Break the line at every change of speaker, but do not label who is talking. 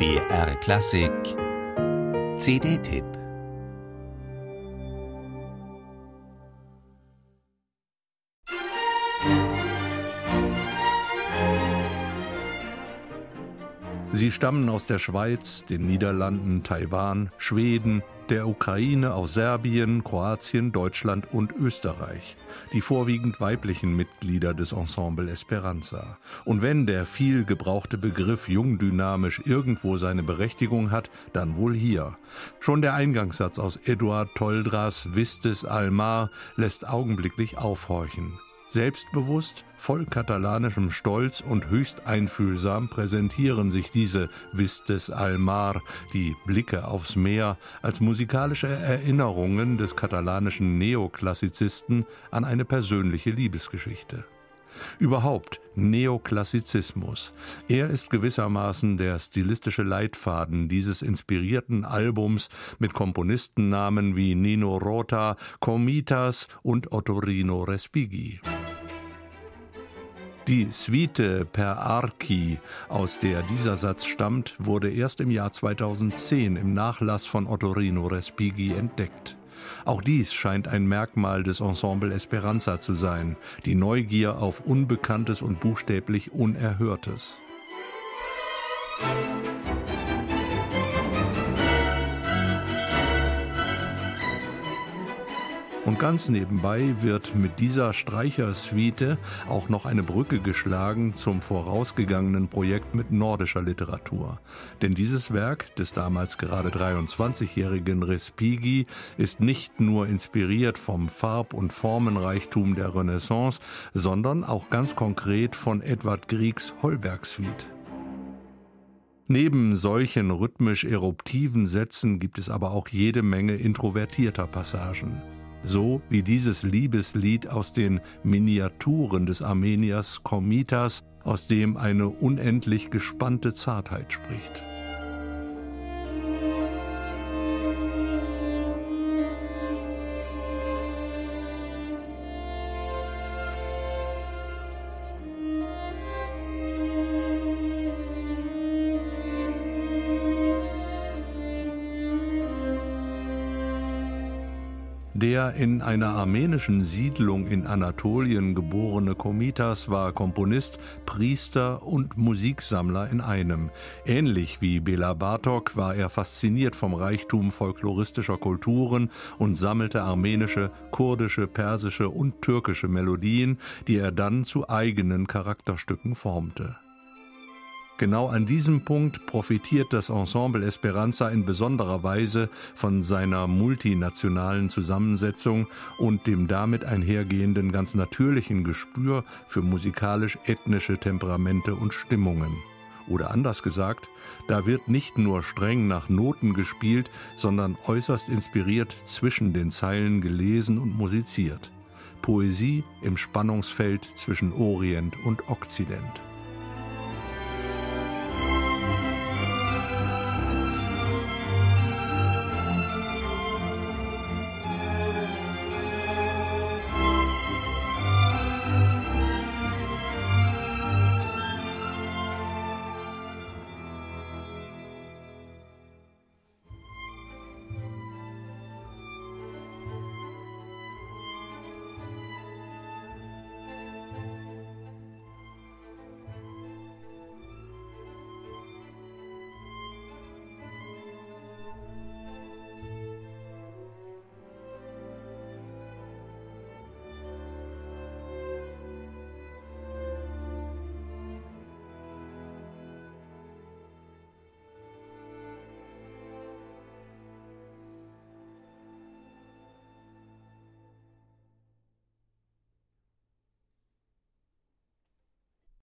BR Klassik. CD-Tipp
Sie stammen aus der Schweiz, den Niederlanden, Taiwan, Schweden, der Ukraine, aus Serbien, Kroatien, Deutschland und Österreich, die vorwiegend weiblichen Mitglieder des Ensemble Esperanza. Und wenn der viel gebrauchte Begriff jungdynamisch irgendwo seine Berechtigung hat, dann wohl hier. Schon der Eingangssatz aus Eduard Toldras Vistes Almar lässt augenblicklich aufhorchen. Selbstbewusst, voll katalanischem Stolz und höchst einfühlsam präsentieren sich diese Vistes al Mar, die Blicke aufs Meer, als musikalische Erinnerungen des katalanischen Neoklassizisten an eine persönliche Liebesgeschichte. Überhaupt Neoklassizismus. Er ist gewissermaßen der stilistische Leitfaden dieses inspirierten Albums mit Komponistennamen wie Nino Rota, Comitas und Ottorino Respighi. Die Suite per Archi, aus der dieser Satz stammt, wurde erst im Jahr 2010 im Nachlass von Ottorino Respighi entdeckt. Auch dies scheint ein Merkmal des Ensemble Esperanza zu sein, die Neugier auf Unbekanntes und buchstäblich Unerhörtes. Und ganz nebenbei wird mit dieser Streichersuite auch noch eine Brücke geschlagen zum vorausgegangenen Projekt mit nordischer Literatur. Denn dieses Werk des damals gerade 23-jährigen Respighi ist nicht nur inspiriert vom Farb- und Formenreichtum der Renaissance, sondern auch ganz konkret von Edward Griegs Holberg-Suite. Neben solchen rhythmisch eruptiven Sätzen gibt es aber auch jede Menge introvertierter Passagen so wie dieses Liebeslied aus den Miniaturen des Armeniers Komitas, aus dem eine unendlich gespannte Zartheit spricht. Der in einer armenischen Siedlung in Anatolien geborene Komitas war Komponist, Priester und Musiksammler in einem. Ähnlich wie Bela Bartok war er fasziniert vom Reichtum folkloristischer Kulturen und sammelte armenische, kurdische, persische und türkische Melodien, die er dann zu eigenen Charakterstücken formte. Genau an diesem Punkt profitiert das Ensemble Esperanza in besonderer Weise von seiner multinationalen Zusammensetzung und dem damit einhergehenden ganz natürlichen Gespür für musikalisch-ethnische Temperamente und Stimmungen. Oder anders gesagt, da wird nicht nur streng nach Noten gespielt, sondern äußerst inspiriert zwischen den Zeilen gelesen und musiziert. Poesie im Spannungsfeld zwischen Orient und Okzident.